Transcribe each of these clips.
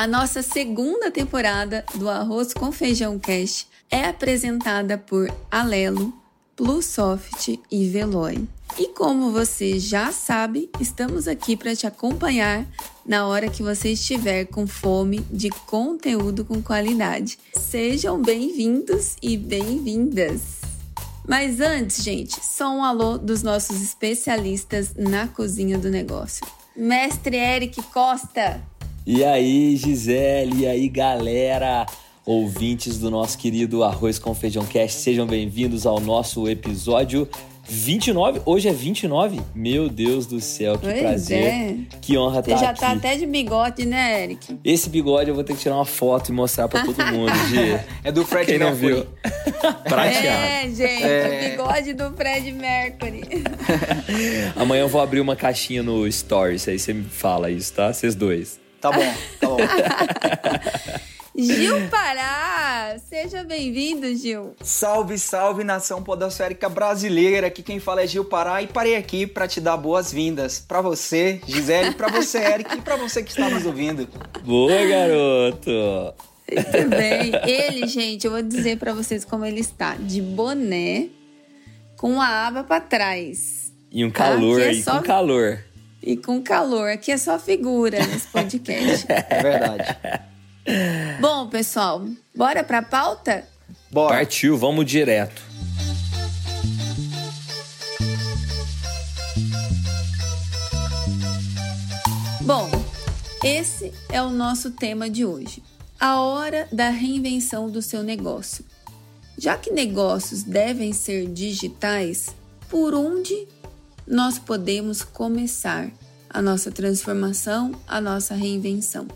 A nossa segunda temporada do Arroz com Feijão Cast é apresentada por Alelo, Plusoft e Veloy. E como você já sabe, estamos aqui para te acompanhar na hora que você estiver com fome de conteúdo com qualidade. Sejam bem-vindos e bem-vindas! Mas antes, gente, só um alô dos nossos especialistas na cozinha do negócio. Mestre Eric Costa, e aí, Gisele, e aí, galera, ouvintes do nosso querido Arroz com Feijão Cast, sejam bem-vindos ao nosso episódio 29. Hoje é 29? Meu Deus do céu, que pois prazer. É. Que honra Você estar já aqui. tá até de bigode, né, Eric? Esse bigode eu vou ter que tirar uma foto e mostrar pra todo mundo, Gi. É do Fred Quem não Mercury. viu? Prateado. É, gente, É. o bigode do Fred Mercury. Amanhã eu vou abrir uma caixinha no Stories, aí você me fala isso, tá? Vocês dois. Tá bom, tá bom. Gil Pará, seja bem-vindo, Gil. salve, salve, nação podosférica brasileira. Aqui quem fala é Gil Pará e parei aqui pra te dar boas-vindas. Pra você, Gisele, pra você, Eric, e pra você que está nos ouvindo. Boa, garoto! Muito bem. Ele, gente, eu vou dizer pra vocês como ele está. De boné, com a aba pra trás. E um calor Aqui é aí, só- com calor. E com calor. Aqui é só figura nesse podcast. É verdade. Bom, pessoal, bora pra pauta? Bora. Partiu, vamos direto. Bom, esse é o nosso tema de hoje. A hora da reinvenção do seu negócio. Já que negócios devem ser digitais, por onde nós podemos começar a nossa transformação, a nossa reinvenção?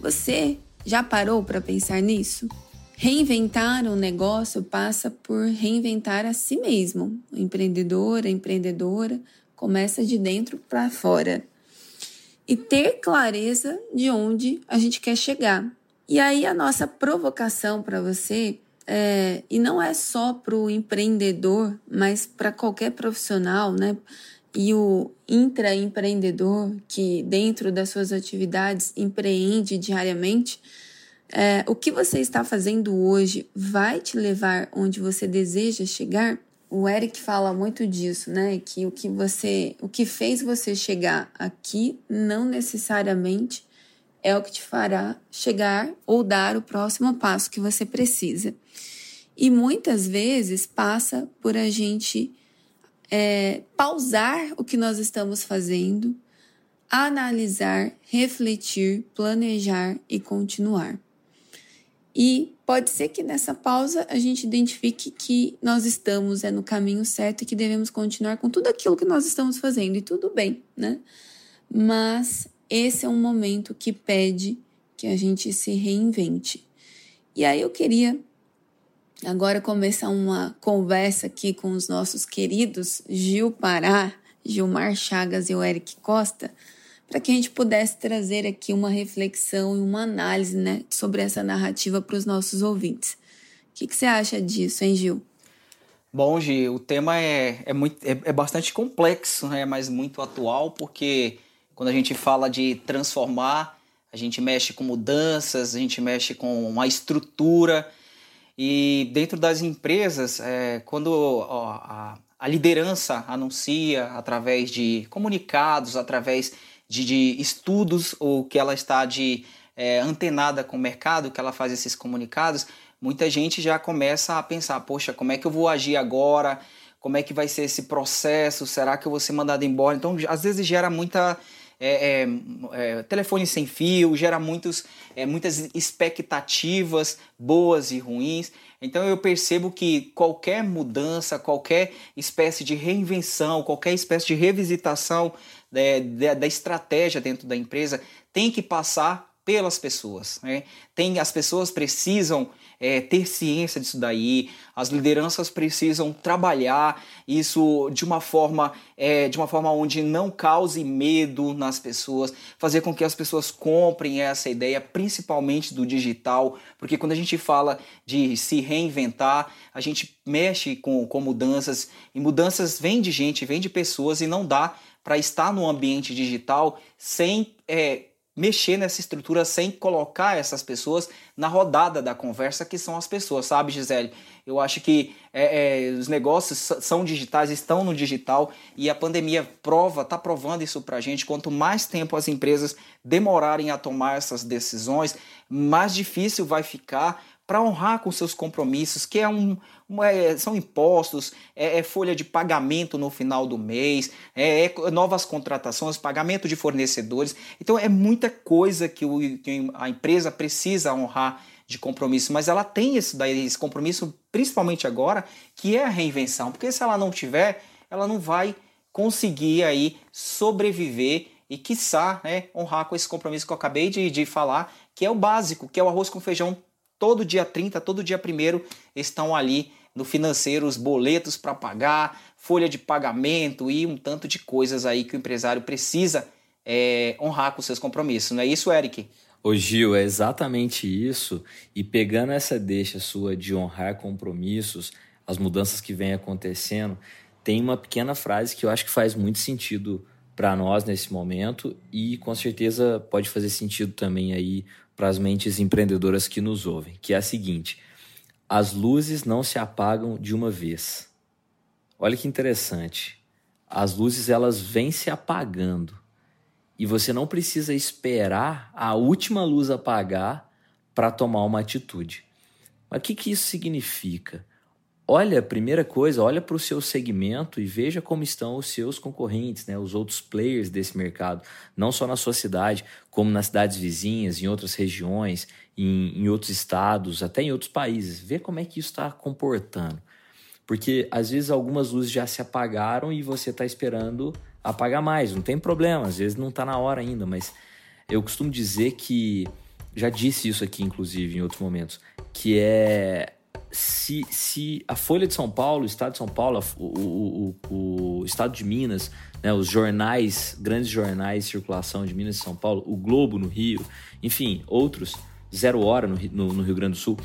Você já parou para pensar nisso? Reinventar um negócio passa por reinventar a si mesmo. O empreendedor, a empreendedora começa de dentro para fora e ter clareza de onde a gente quer chegar. E aí a nossa provocação para você é, e não é só para o empreendedor, mas para qualquer profissional, né? E o intraempreendedor que dentro das suas atividades empreende diariamente, é, o que você está fazendo hoje vai te levar onde você deseja chegar? O Eric fala muito disso, né? Que o que você, o que fez você chegar aqui não necessariamente é o que te fará chegar ou dar o próximo passo que você precisa. E muitas vezes passa por a gente é, pausar o que nós estamos fazendo, analisar, refletir, planejar e continuar. E pode ser que nessa pausa a gente identifique que nós estamos é, no caminho certo e que devemos continuar com tudo aquilo que nós estamos fazendo, e tudo bem, né? Mas esse é um momento que pede que a gente se reinvente. E aí eu queria agora começar uma conversa aqui com os nossos queridos Gil Pará, Gilmar Chagas e o Eric Costa, para que a gente pudesse trazer aqui uma reflexão e uma análise né, sobre essa narrativa para os nossos ouvintes. O que, que você acha disso, hein, Gil? Bom, Gi, o tema é, é, muito, é, é bastante complexo, né? mas muito atual, porque quando a gente fala de transformar, a gente mexe com mudanças, a gente mexe com uma estrutura. E dentro das empresas, é, quando ó, a, a liderança anuncia através de comunicados, através de, de estudos, ou que ela está de é, antenada com o mercado, que ela faz esses comunicados, muita gente já começa a pensar: poxa, como é que eu vou agir agora? Como é que vai ser esse processo? Será que eu vou ser mandado embora? Então, às vezes gera muita. É, é, é, telefone sem fio, gera muitos, é, muitas expectativas boas e ruins. Então eu percebo que qualquer mudança, qualquer espécie de reinvenção, qualquer espécie de revisitação né, da, da estratégia dentro da empresa tem que passar pelas pessoas. Né? Tem, as pessoas precisam é, ter ciência disso daí, as lideranças precisam trabalhar isso de uma forma é, de uma forma onde não cause medo nas pessoas, fazer com que as pessoas comprem essa ideia, principalmente do digital, porque quando a gente fala de se reinventar, a gente mexe com, com mudanças e mudanças vêm de gente, vêm de pessoas e não dá para estar no ambiente digital sem é, mexer nessa estrutura sem colocar essas pessoas na rodada da conversa, que são as pessoas, sabe, Gisele? Eu acho que é, é, os negócios são digitais, estão no digital e a pandemia prova, está provando isso para a gente. Quanto mais tempo as empresas demorarem a tomar essas decisões, mais difícil vai ficar para honrar com seus compromissos, que é um, um é, são impostos, é, é, folha de pagamento no final do mês, é, é, novas contratações, pagamento de fornecedores. Então é muita coisa que, o, que a empresa precisa honrar de compromisso, mas ela tem esse, daí, esse compromisso, principalmente agora, que é a reinvenção, porque se ela não tiver, ela não vai conseguir aí sobreviver e, quiçá, né, honrar com esse compromisso que eu acabei de, de falar, que é o básico, que é o arroz com feijão todo dia 30, todo dia 1 estão ali no financeiro os boletos para pagar, folha de pagamento e um tanto de coisas aí que o empresário precisa é, honrar com seus compromissos. Não é isso, Eric? Ô Gil, é exatamente isso. E pegando essa deixa sua de honrar compromissos, as mudanças que vêm acontecendo, tem uma pequena frase que eu acho que faz muito sentido para nós nesse momento e com certeza pode fazer sentido também aí para as mentes empreendedoras que nos ouvem, que é a seguinte: as luzes não se apagam de uma vez. Olha que interessante. As luzes elas vêm se apagando e você não precisa esperar a última luz apagar para tomar uma atitude. Mas o que, que isso significa? Olha, primeira coisa, olha para o seu segmento e veja como estão os seus concorrentes, né, os outros players desse mercado, não só na sua cidade, como nas cidades vizinhas, em outras regiões, em, em outros estados, até em outros países. Vê como é que isso está comportando. Porque às vezes algumas luzes já se apagaram e você está esperando apagar mais. Não tem problema, às vezes não está na hora ainda, mas eu costumo dizer que, já disse isso aqui inclusive em outros momentos, que é se, se a Folha de São Paulo, o Estado de São Paulo, o, o, o, Estado de Minas, né, os jornais, grandes jornais de circulação de Minas e São Paulo, o Globo no Rio, enfim, outros, Zero Hora no, no, no Rio Grande do Sul,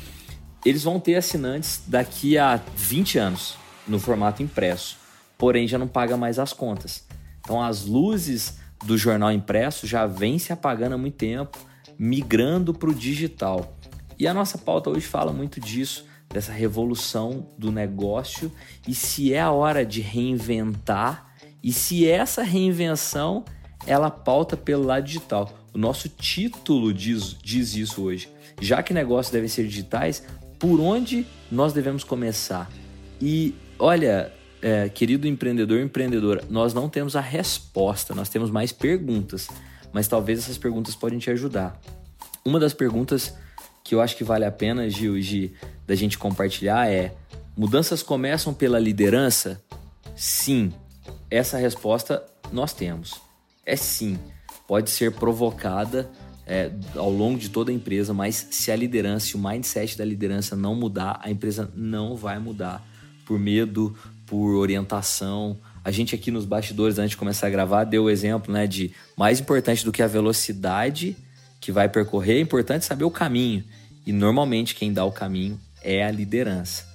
eles vão ter assinantes daqui a 20 anos no formato impresso, porém já não paga mais as contas. Então as luzes do jornal impresso já vêm se apagando há muito tempo, migrando para o digital. E a nossa pauta hoje fala muito disso dessa revolução do negócio e se é a hora de reinventar e se essa reinvenção ela pauta pelo lado digital. O nosso título diz, diz isso hoje. Já que negócios devem ser digitais, por onde nós devemos começar? E olha, é, querido empreendedor, empreendedora, nós não temos a resposta, nós temos mais perguntas, mas talvez essas perguntas podem te ajudar. Uma das perguntas que eu acho que vale a pena, Gil, Gi, da gente compartilhar é: mudanças começam pela liderança? Sim. Essa resposta nós temos. É sim. Pode ser provocada é, ao longo de toda a empresa, mas se a liderança, se o mindset da liderança não mudar, a empresa não vai mudar. Por medo, por orientação. A gente aqui nos bastidores, antes de começar a gravar, deu o exemplo né, de mais importante do que a velocidade que vai percorrer, é importante saber o caminho. E normalmente quem dá o caminho é a liderança.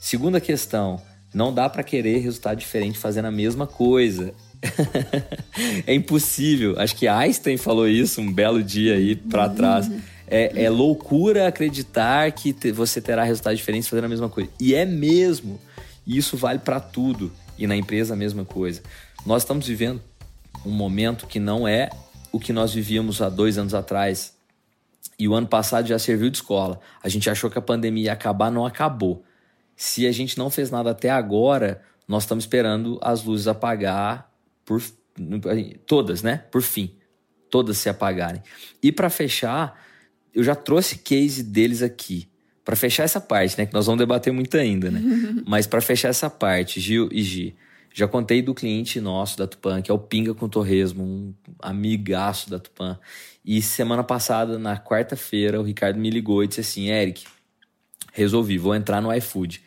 Segunda questão, não dá para querer resultado diferente fazendo a mesma coisa. é impossível. Acho que Einstein falou isso um belo dia aí para trás. É, é, loucura acreditar que te, você terá resultados diferentes fazendo a mesma coisa. E é mesmo. E isso vale para tudo. E na empresa a mesma coisa. Nós estamos vivendo um momento que não é o que nós vivíamos há dois anos atrás. E o ano passado já serviu de escola. A gente achou que a pandemia ia acabar, não acabou. Se a gente não fez nada até agora, nós estamos esperando as luzes apagar por todas, né? Por fim, todas se apagarem. E para fechar, eu já trouxe case deles aqui. Para fechar essa parte, né, que nós vamos debater muito ainda, né? Mas para fechar essa parte, Gil e Gi, Já contei do cliente nosso da Tupan, que é o Pinga com Torresmo, um amigaço da Tupan. E semana passada, na quarta-feira, o Ricardo me ligou e disse assim: Eric, resolvi, vou entrar no iFood.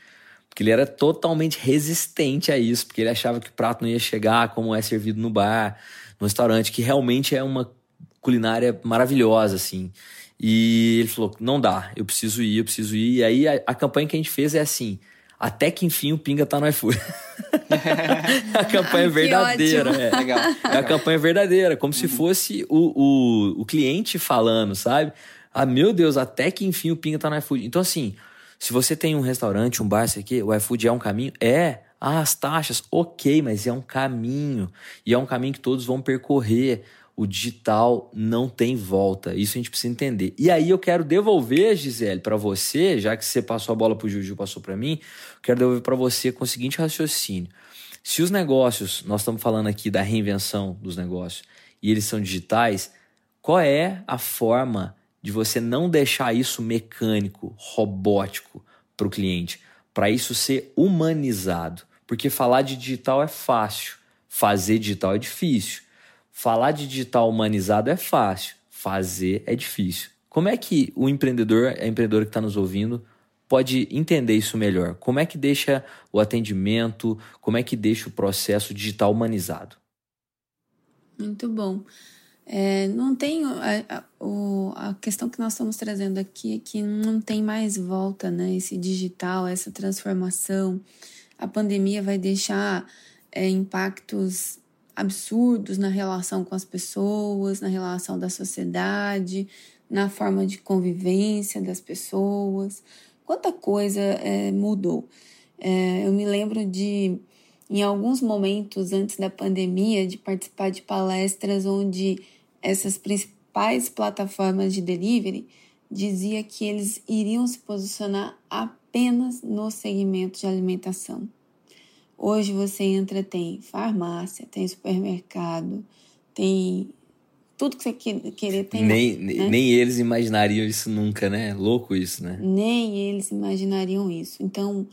Porque ele era totalmente resistente a isso, porque ele achava que o prato não ia chegar como é servido no bar, no restaurante, que realmente é uma culinária maravilhosa, assim. E ele falou: não dá, eu preciso ir, eu preciso ir. E aí a, a campanha que a gente fez é assim: até que enfim o Pinga tá no iFood. a campanha é verdadeira. É. Legal, legal. É a campanha verdadeira, como uhum. se fosse o, o, o cliente falando, sabe? Ah, meu Deus, até que enfim o Pinga tá no iFood. Então, assim, se você tem um restaurante, um bar, isso aqui, o iFood é um caminho? É. Ah, as taxas, ok, mas é um caminho. E é um caminho que todos vão percorrer o digital não tem volta. Isso a gente precisa entender. E aí eu quero devolver, Gisele, para você, já que você passou a bola para o Juju, passou para mim, quero devolver para você com o seguinte raciocínio. Se os negócios, nós estamos falando aqui da reinvenção dos negócios, e eles são digitais, qual é a forma de você não deixar isso mecânico, robótico para o cliente, para isso ser humanizado? Porque falar de digital é fácil, fazer digital é difícil. Falar de digital humanizado é fácil, fazer é difícil. Como é que o empreendedor, a empreendedora que está nos ouvindo, pode entender isso melhor? Como é que deixa o atendimento, como é que deixa o processo digital humanizado? Muito bom. É, não tem a, a, a, questão que nós estamos trazendo aqui é que não tem mais volta, né? Esse digital, essa transformação. A pandemia vai deixar é, impactos absurdos na relação com as pessoas, na relação da sociedade, na forma de convivência das pessoas. Quanta coisa é, mudou. É, eu me lembro de, em alguns momentos antes da pandemia, de participar de palestras onde essas principais plataformas de delivery dizia que eles iriam se posicionar apenas no segmento de alimentação. Hoje você entra, tem farmácia, tem supermercado, tem tudo que você querer tem. Nem, né? nem eles imaginariam isso nunca, né? Louco isso, né? Nem eles imaginariam isso. Então,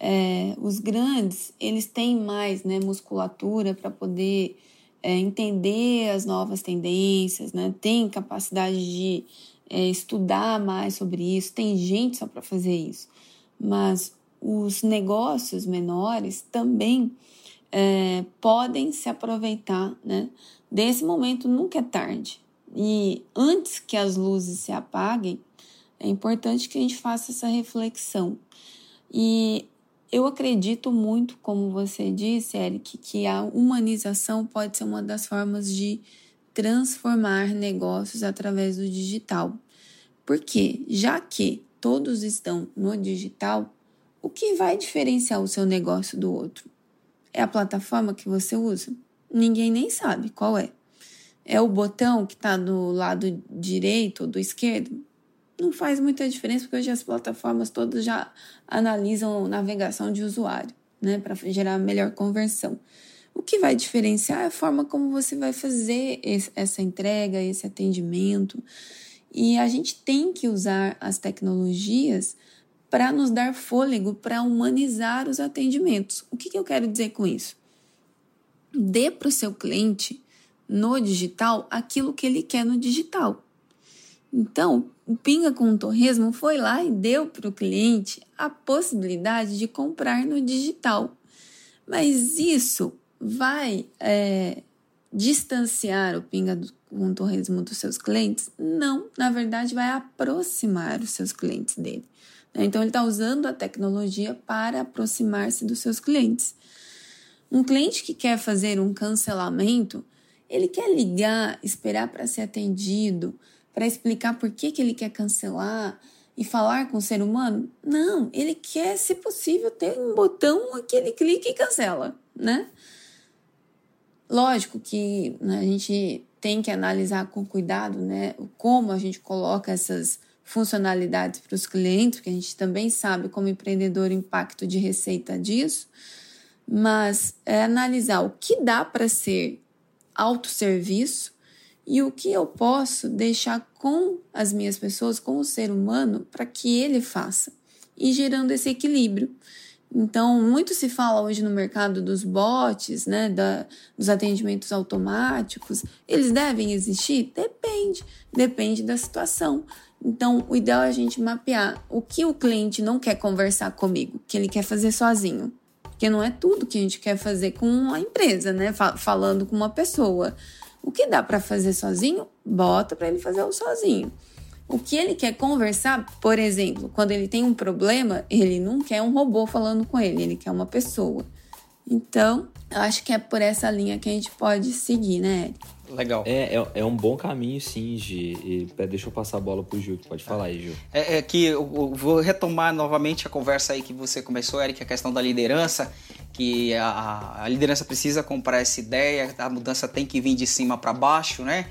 é, os grandes, eles têm mais né, musculatura para poder é, entender as novas tendências, né? Tem capacidade de é, estudar mais sobre isso, tem gente só para fazer isso. Mas os negócios menores também é, podem se aproveitar né, desse momento, nunca é tarde. E antes que as luzes se apaguem, é importante que a gente faça essa reflexão. E eu acredito muito, como você disse, Eric, que a humanização pode ser uma das formas de transformar negócios através do digital. Porque, já que todos estão no digital, o que vai diferenciar o seu negócio do outro? É a plataforma que você usa? Ninguém nem sabe qual é. É o botão que está do lado direito ou do esquerdo? Não faz muita diferença, porque hoje as plataformas todas já analisam navegação de usuário, né, para gerar melhor conversão. O que vai diferenciar é a forma como você vai fazer esse, essa entrega, esse atendimento. E a gente tem que usar as tecnologias para nos dar fôlego para humanizar os atendimentos. O que, que eu quero dizer com isso? Dê para o seu cliente no digital aquilo que ele quer no digital. Então, o Pinga com o Torresmo foi lá e deu para o cliente a possibilidade de comprar no digital. Mas isso vai é, distanciar o Pinga com o Torresmo dos seus clientes? Não, na verdade, vai aproximar os seus clientes dele. Né? Então, ele está usando a tecnologia para aproximar-se dos seus clientes. Um cliente que quer fazer um cancelamento, ele quer ligar, esperar para ser atendido, para explicar por que, que ele quer cancelar e falar com o ser humano? Não, ele quer, se possível, ter um botão que ele clica e cancela, né? Lógico que né, a gente tem que analisar com cuidado, né, como a gente coloca essas funcionalidades para os clientes, porque a gente também sabe como empreendedor o impacto de receita disso, mas é analisar o que dá para ser autosserviço e o que eu posso deixar com as minhas pessoas, com o ser humano, para que ele faça, e gerando esse equilíbrio. Então, muito se fala hoje no mercado dos bots, né, da, dos atendimentos automáticos. Eles devem existir? Depende, depende da situação. Então, o ideal é a gente mapear o que o cliente não quer conversar comigo, que ele quer fazer sozinho. Porque não é tudo que a gente quer fazer com a empresa, né? Falando com uma pessoa. O que dá para fazer sozinho, bota para ele fazer o sozinho. O que ele quer conversar, por exemplo, quando ele tem um problema, ele não quer um robô falando com ele, ele quer uma pessoa. Então, eu acho que é por essa linha que a gente pode seguir, né, Eric? Legal. É, é, é, um bom caminho, sim, Gi. E, deixa eu passar a bola pro Gil, pode falar aí, Gil. É, é que eu, eu, vou retomar novamente a conversa aí que você começou, Eric, a questão da liderança, que a, a liderança precisa comprar essa ideia, a mudança tem que vir de cima para baixo, né?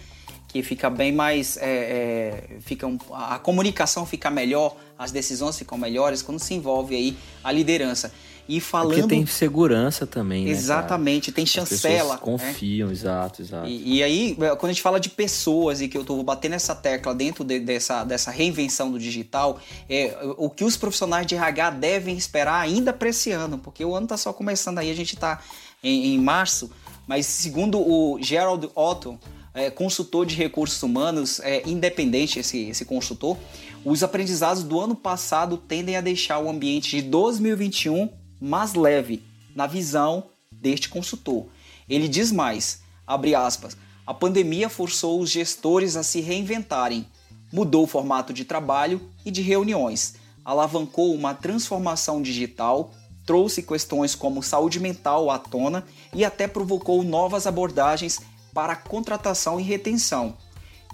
que fica bem mais. É, é, fica um, a comunicação fica melhor, as decisões ficam melhores quando se envolve aí a liderança. E falando. Porque tem segurança também, né? Exatamente, tem chancela. As confiam, né? exato, exato. E, e, aí, é, quando a gente fala de pessoas e que eu estou batendo essa tecla dentro de, dessa, dessa reinvenção do digital, é o que os profissionais de RH devem esperar ainda para esse ano, porque o ano está só começando aí, a gente está em, em março, mas segundo o Gerald Otto, é, consultor de recursos humanos, é, independente esse, esse consultor, os aprendizados do ano passado tendem a deixar o ambiente de 2021 mais leve, na visão deste consultor. Ele diz mais, abre aspas, a pandemia forçou os gestores a se reinventarem, mudou o formato de trabalho e de reuniões, alavancou uma transformação digital, trouxe questões como saúde mental à tona e até provocou novas abordagens para contratação e retenção.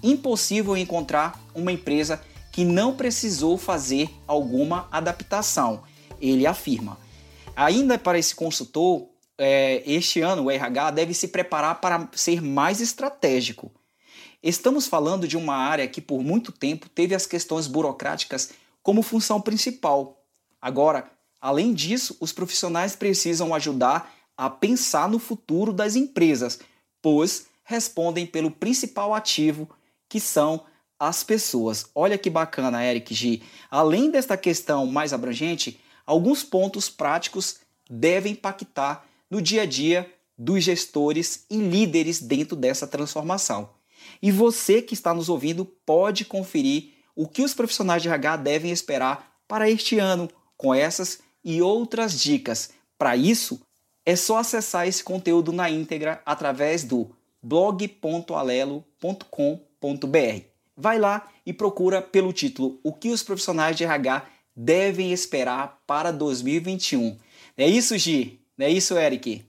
Impossível encontrar uma empresa que não precisou fazer alguma adaptação, ele afirma. Ainda para esse consultor, é, este ano o RH deve se preparar para ser mais estratégico. Estamos falando de uma área que por muito tempo teve as questões burocráticas como função principal. Agora, além disso, os profissionais precisam ajudar a pensar no futuro das empresas, pois respondem pelo principal ativo, que são as pessoas. Olha que bacana, Eric G. Além desta questão mais abrangente, alguns pontos práticos devem impactar no dia a dia dos gestores e líderes dentro dessa transformação. E você que está nos ouvindo pode conferir o que os profissionais de RH devem esperar para este ano com essas e outras dicas. Para isso, é só acessar esse conteúdo na íntegra através do blog.alelo.com.br. Vai lá e procura pelo título O que os profissionais de RH devem esperar para 2021. É isso, Gi? É isso, Eric?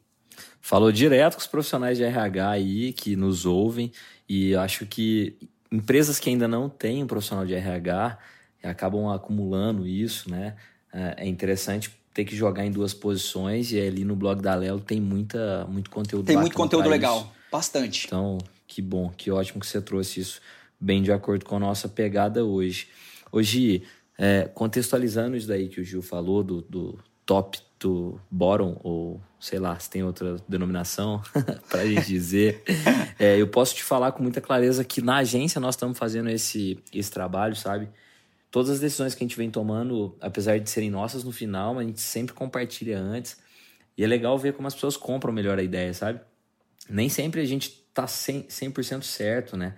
Falou direto com os profissionais de RH aí que nos ouvem e acho que empresas que ainda não têm um profissional de RH acabam acumulando isso, né? É, é interessante ter que jogar em duas posições e ali no blog da Lelo tem muita, muito conteúdo Tem muito conteúdo legal. Bastante. Então, que bom, que ótimo que você trouxe isso bem de acordo com a nossa pegada hoje. Hoje, é, contextualizando isso daí que o Gil falou, do, do top do bottom, ou sei lá, se tem outra denominação para a gente dizer, é, eu posso te falar com muita clareza que na agência nós estamos fazendo esse, esse trabalho, sabe? Todas as decisões que a gente vem tomando, apesar de serem nossas no final, a gente sempre compartilha antes. E é legal ver como as pessoas compram melhor a ideia, sabe? nem sempre a gente tá 100%, 100 certo, né?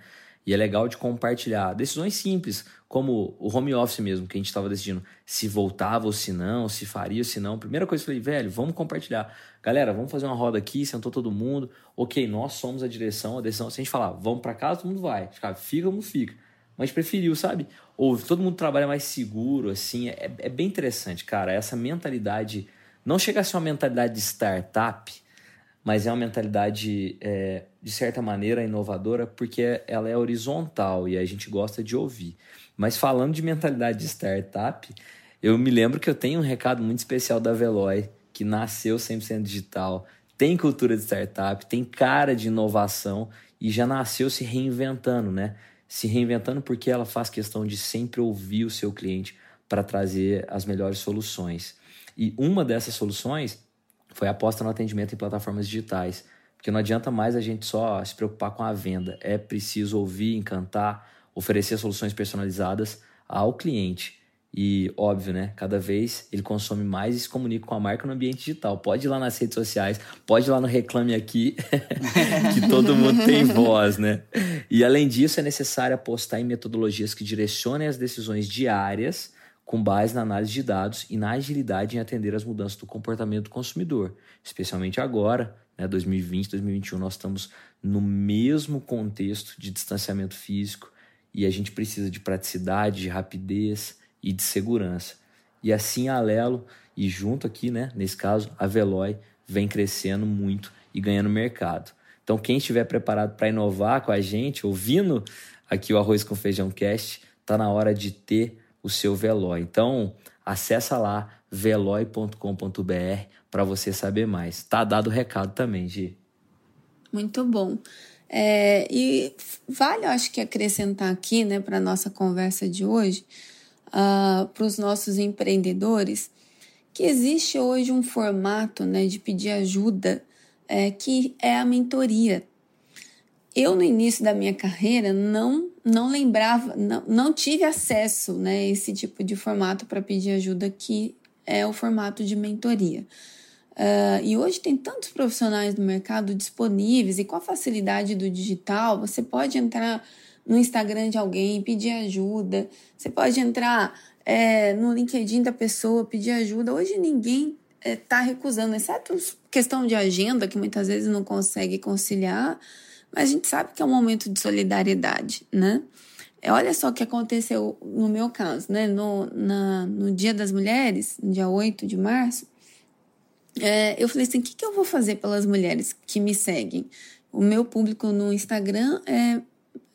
E é legal de compartilhar decisões simples, como o home office mesmo, que a gente estava decidindo se voltava ou se não, se faria ou se não. Primeira coisa que eu falei, velho, vamos compartilhar. Galera, vamos fazer uma roda aqui, sentou todo mundo. Ok, nós somos a direção, a decisão. Se a gente falar, vamos para casa, todo mundo vai. Fica, fica como fica. Mas preferiu, sabe? Ou todo mundo trabalha mais seguro, assim. É, é bem interessante, cara. Essa mentalidade. Não chega a ser uma mentalidade de startup, mas é uma mentalidade, é, de certa maneira, inovadora, porque ela é horizontal e a gente gosta de ouvir. Mas falando de mentalidade de startup, eu me lembro que eu tenho um recado muito especial da Veloy, que nasceu 100% digital, tem cultura de startup, tem cara de inovação e já nasceu se reinventando, né? Se reinventando porque ela faz questão de sempre ouvir o seu cliente para trazer as melhores soluções. E uma dessas soluções foi a aposta no atendimento em plataformas digitais. Porque não adianta mais a gente só se preocupar com a venda. É preciso ouvir, encantar, oferecer soluções personalizadas ao cliente. E óbvio, né? Cada vez ele consome mais e se comunica com a marca no ambiente digital. Pode ir lá nas redes sociais, pode ir lá no Reclame Aqui, que todo mundo tem voz, né? E além disso, é necessário apostar em metodologias que direcionem as decisões diárias com base na análise de dados e na agilidade em atender as mudanças do comportamento do consumidor. Especialmente agora, né, 2020, 2021, nós estamos no mesmo contexto de distanciamento físico e a gente precisa de praticidade, de rapidez e de segurança. E assim a Alelo e junto aqui, né, nesse caso, a Veloy vem crescendo muito e ganhando mercado. Então, quem estiver preparado para inovar com a gente, ouvindo aqui o Arroz com Feijão Cast, está na hora de ter o seu Veloy. Então, acessa lá veloy.com.br para você saber mais. Tá dado o recado também, Gi. Muito bom. É, e vale, eu acho que acrescentar aqui, né, para nossa conversa de hoje, uh, ah, para os nossos empreendedores, que existe hoje um formato, né, de pedir ajuda, é, que é a mentoria. Eu, no início da minha carreira, não, não lembrava, não, não tive acesso né, a esse tipo de formato para pedir ajuda, que é o formato de mentoria. Uh, e hoje tem tantos profissionais no mercado disponíveis e com a facilidade do digital, você pode entrar no Instagram de alguém, pedir ajuda, você pode entrar é, no LinkedIn da pessoa, pedir ajuda. Hoje ninguém está é, recusando, exceto questão de agenda, que muitas vezes não consegue conciliar, mas a gente sabe que é um momento de solidariedade, né? É, olha só o que aconteceu no meu caso, né? No, na, no Dia das Mulheres, no dia 8 de março, é, eu falei assim: o que, que eu vou fazer pelas mulheres que me seguem? O meu público no Instagram é,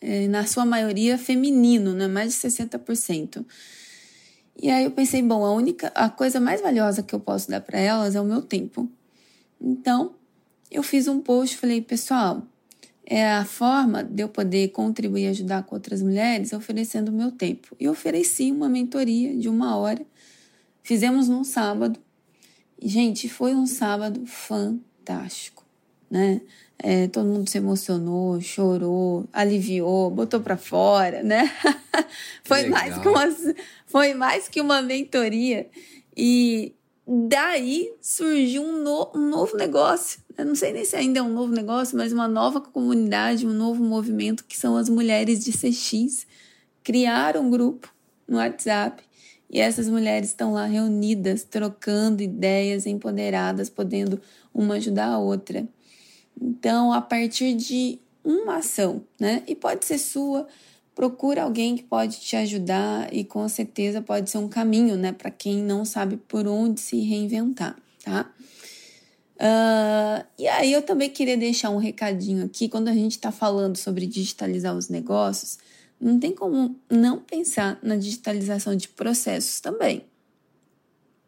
é na sua maioria, feminino, né? mais de 60%. E aí eu pensei: bom, a única, a coisa mais valiosa que eu posso dar para elas é o meu tempo. Então, eu fiz um post, falei: pessoal, é a forma de eu poder contribuir e ajudar com outras mulheres oferecendo o meu tempo. E ofereci uma mentoria de uma hora. Fizemos num sábado Gente, foi um sábado fantástico, né? É, todo mundo se emocionou, chorou, aliviou, botou para fora, né? foi mais que uma foi mais que uma mentoria e daí surgiu um, no, um novo negócio. Eu não sei nem se ainda é um novo negócio, mas uma nova comunidade, um novo movimento que são as mulheres de CX. Criaram um grupo no WhatsApp e essas mulheres estão lá reunidas, trocando ideias, empoderadas, podendo uma ajudar a outra. Então, a partir de uma ação, né? E pode ser sua, procura alguém que pode te ajudar e com certeza pode ser um caminho, né, para quem não sabe por onde se reinventar, tá? Uh, e aí eu também queria deixar um recadinho aqui quando a gente está falando sobre digitalizar os negócios. Não tem como não pensar na digitalização de processos também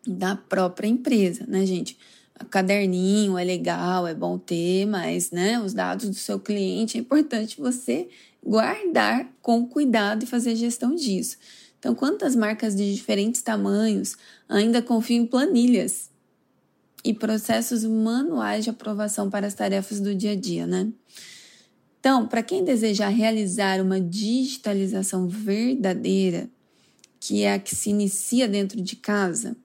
da própria empresa, né, gente? O caderninho é legal, é bom ter, mas, né, os dados do seu cliente é importante você guardar com cuidado e fazer gestão disso. Então, quantas marcas de diferentes tamanhos ainda confiam em planilhas e processos manuais de aprovação para as tarefas do dia a dia, né? Então, para quem desejar realizar uma digitalização verdadeira, que é a que se inicia dentro de casa,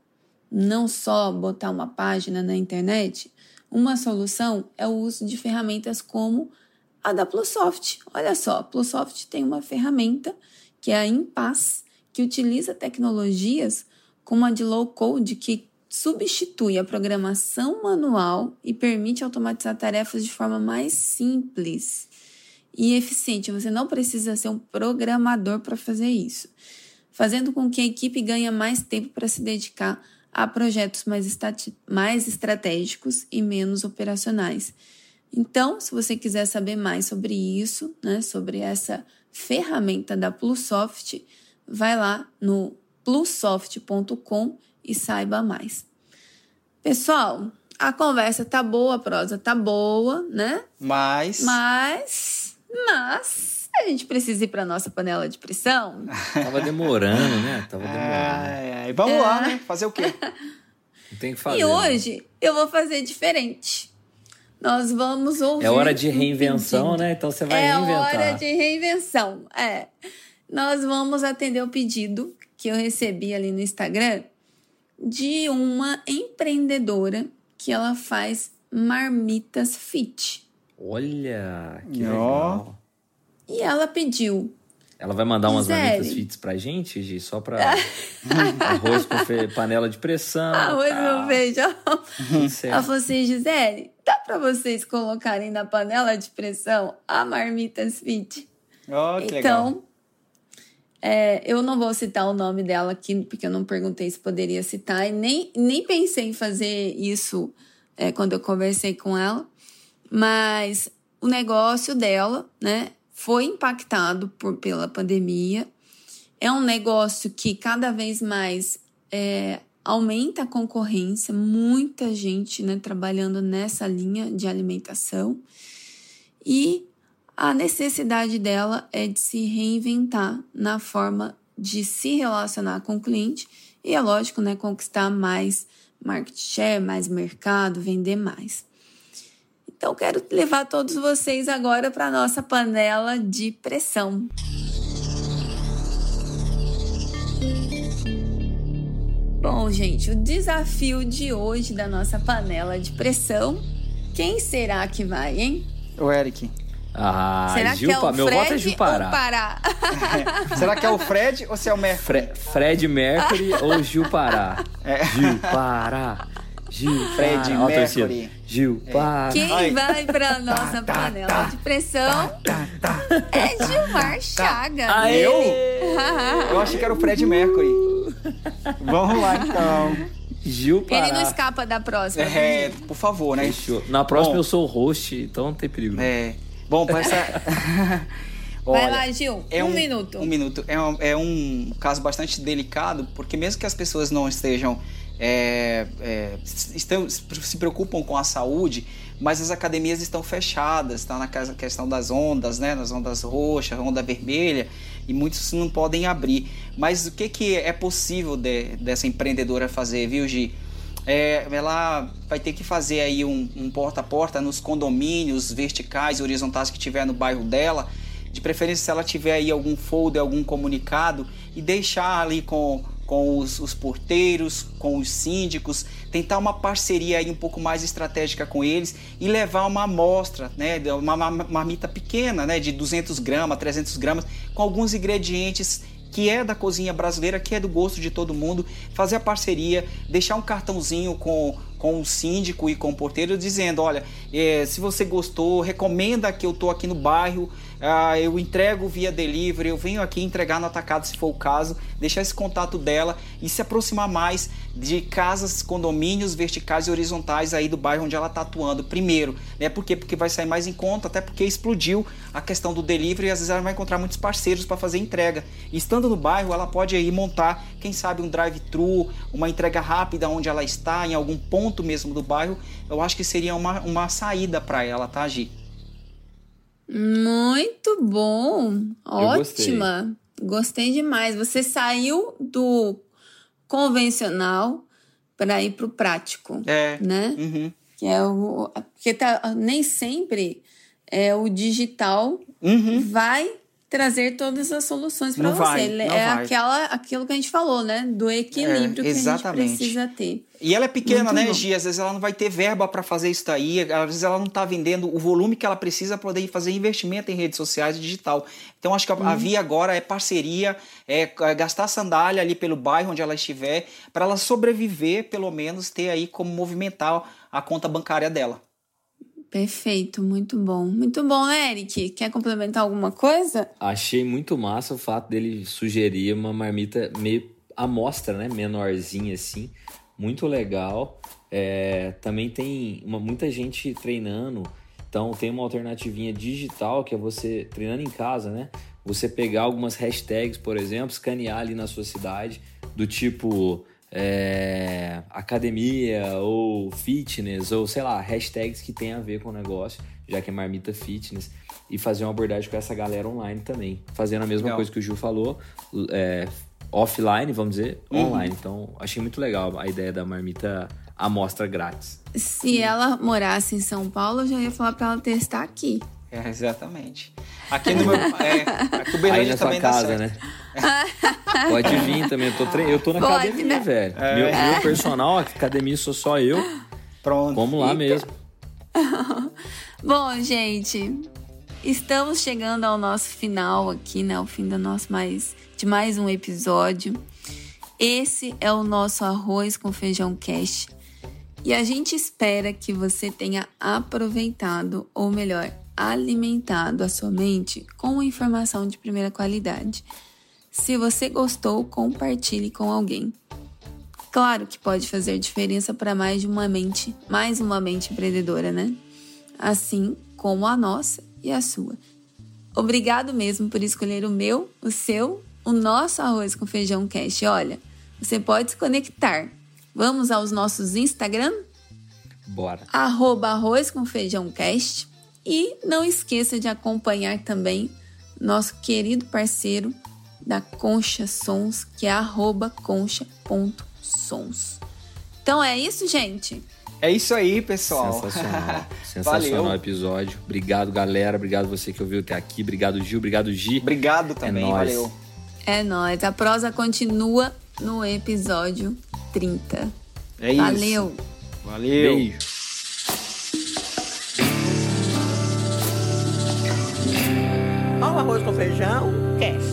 não só botar uma página na internet, uma solução é o uso de ferramentas como a da Plusoft. Olha só, a Plusoft tem uma ferramenta que é a Impass, que utiliza tecnologias como a de low code que substitui a programação manual e permite automatizar tarefas de forma mais simples e eficiente. Você não precisa ser um programador para fazer isso, fazendo com que a equipe ganhe mais tempo para se dedicar a projetos mais, mais estratégicos e menos operacionais. Então, se você quiser saber mais sobre isso, né, sobre essa ferramenta da Plusoft, vai lá no plusoft.com e saiba mais. Pessoal, a conversa tá boa, a prosa tá boa, né? Mas. Mas mas a gente precisa ir para nossa panela de pressão. Tava demorando, né? Tava demorando. É, vamos é. lá, né? Fazer o quê? Não tem que fazer. E né? hoje né? eu vou fazer diferente. Nós vamos ouvir. É hora de reinvenção, um né? Então você vai é reinventar. É hora de reinvenção. É. Nós vamos atender o pedido que eu recebi ali no Instagram de uma empreendedora que ela faz marmitas fit. Olha, que Ó. legal. E ela pediu. Ela vai mandar umas Gisele. marmitas fits pra gente, Gi? Só pra arroz com fe- panela de pressão. Arroz tal. no feijão. Ela falou assim, Gisele, dá pra vocês colocarem na panela de pressão a marmitas fit? Ó, que legal. É, eu não vou citar o nome dela aqui, porque eu não perguntei se poderia citar, e nem, nem pensei em fazer isso é, quando eu conversei com ela, mas o negócio dela, né, foi impactado por, pela pandemia. É um negócio que cada vez mais é, aumenta a concorrência, muita gente né, trabalhando nessa linha de alimentação. E a necessidade dela é de se reinventar na forma de se relacionar com o cliente e, é lógico, né, conquistar mais market share, mais mercado, vender mais. Então, quero levar todos vocês agora para a nossa panela de pressão. Bom, gente, o desafio de hoje da nossa panela de pressão, quem será que vai, hein? O Eric. Ah, será Gil, que é o meu Fred voto é Gil ou Pará. Pará? Será que é o Fred ou se é o Mercury? Fre- Fred Mercury ou Gil Pará? É. Gil Pará. Gil Fred Pará. Ó, a torcida. Mercury. Gil Pará. Quem Ai. vai para nossa panela de pressão é Gilmar Chaga. Aê! Eu? Eu achei que era o Fred Mercury. Vamos lá, então. Gil Pará. Ele não escapa da próxima. É, por favor, né? Fechou. Na próxima Bom. eu sou o host, então não tem perigo. É. Bom, para essa. Vai Olha, lá, Gil. É um, minuto. Um minuto. É um, é um caso bastante delicado, porque mesmo que as pessoas não estejam. é, é, estão, se preocupam com a saúde, mas as academias estão fechadas, está na questão das ondas, né? Nas ondas roxas, onda vermelha, e muitos não podem abrir. Mas o que, que é possível de- dessa empreendedora fazer, viu, Gi? É, ela vai ter que fazer aí um, um porta a porta nos condomínios verticais e horizontais que tiver no bairro dela. De preferência, se ela tiver aí algum folder, algum comunicado, e deixar ali com, com os, os porteiros, com os síndicos, tentar uma parceria aí um pouco mais estratégica com eles e levar uma amostra, né, uma ma- marmita pequena, né, de 200 gramas, 300 gramas, com alguns ingredientes que é da cozinha brasileira, que é do gosto de todo mundo, fazer a parceria, deixar um cartãozinho com, com o síndico e com o porteiro dizendo, olha, eh, se você gostou, recomenda que eu tô aqui no bairro, ah, eu entrego via delivery, eu venho aqui entregar no atacado se for o caso, deixar esse contato dela e se aproximar mais de casas, condomínios verticais e horizontais aí do bairro onde ela está atuando. Primeiro, né? Por quê? Porque vai sair mais em conta, até porque explodiu a questão do delivery e às vezes ela vai encontrar muitos parceiros para fazer entrega. E estando no bairro, ela pode aí montar, quem sabe, um drive-thru, uma entrega rápida onde ela está, em algum ponto mesmo do bairro. Eu acho que seria uma, uma saída para ela, tá, Gi? Muito bom. gostei. Ótima. Gostei demais. Você saiu do convencional para ir para o prático, É. né? Uhum. Que é o porque tá, nem sempre é o digital Uhum. vai trazer todas as soluções para você. vai, é vai. aquela aquilo que a gente falou, né? Do equilíbrio É, que a gente precisa ter. E ela é pequena, Muito né, bom. Gi? Às vezes ela não vai ter verba para fazer isso daí, às vezes ela não está vendendo o volume que ela precisa para poder fazer investimento em redes sociais e digital. Então acho que a, Uhum. a via agora é parceria, é, é gastar sandália ali pelo bairro onde ela estiver, para ela sobreviver, pelo menos, ter aí como movimentar a conta bancária dela. Perfeito, muito bom. Muito bom, né, Eric. Quer complementar alguma coisa? Achei muito massa o fato dele sugerir uma marmita meio amostra, né? Menorzinha assim. Muito legal. É, também tem uma- muita gente treinando. Então tem uma alternativinha digital que é você treinando em casa, né? Você pegar algumas hashtags, por exemplo, escanear ali na sua cidade, do tipo é, academia ou fitness, ou sei lá, hashtags que tem a ver com o negócio, já que é marmita fitness, e fazer uma abordagem com essa galera online também. Fazendo a mesma Legal. coisa que o Gil falou, é, offline, vamos dizer, Uhum. online. Então, achei muito legal a ideia da marmita amostra grátis. Se ela morasse em São Paulo, eu já ia falar para ela testar aqui. É, exatamente. Aqui no meu. É, aqui o Aí na sua casa, né? Pode vir também. Eu tô, tre... eu tô na Pode, academia, né? velho. Meu, meu personal, a academia sou só eu. Pronto. Vamos lá Eita. mesmo. Bom, gente, estamos chegando ao nosso final aqui, né? Ao fim do nosso mais de mais um episódio. Esse é o nosso arroz com feijão cash. E a gente espera que você tenha aproveitado, ou melhor, alimentado a sua mente com informação de primeira qualidade. Se você gostou, compartilhe com alguém. Claro que pode fazer diferença para mais de uma mente, mais uma mente empreendedora, né? Assim como a nossa e a sua. Obrigado mesmo por escolher o meu, o seu, o nosso arroz com feijão cash. Olha, você pode se conectar. Vamos aos nossos Instagram, Bora. arroba arroz com feijão cast. E não esqueça de acompanhar também nosso querido parceiro da Concha Sons, que é arroba concha.sons. Então é isso, gente. É isso aí, pessoal. Sensacional. Sensacional Valeu. episódio. Obrigado, galera. Obrigado você que ouviu até aqui. Obrigado, Gil. Obrigado, Gi. Obrigado também, nóis. valeu. É nóis. A prosa continua no episódio 30. É isso. Valeu! Valeu. Beijo. O arroz com feijão, cast.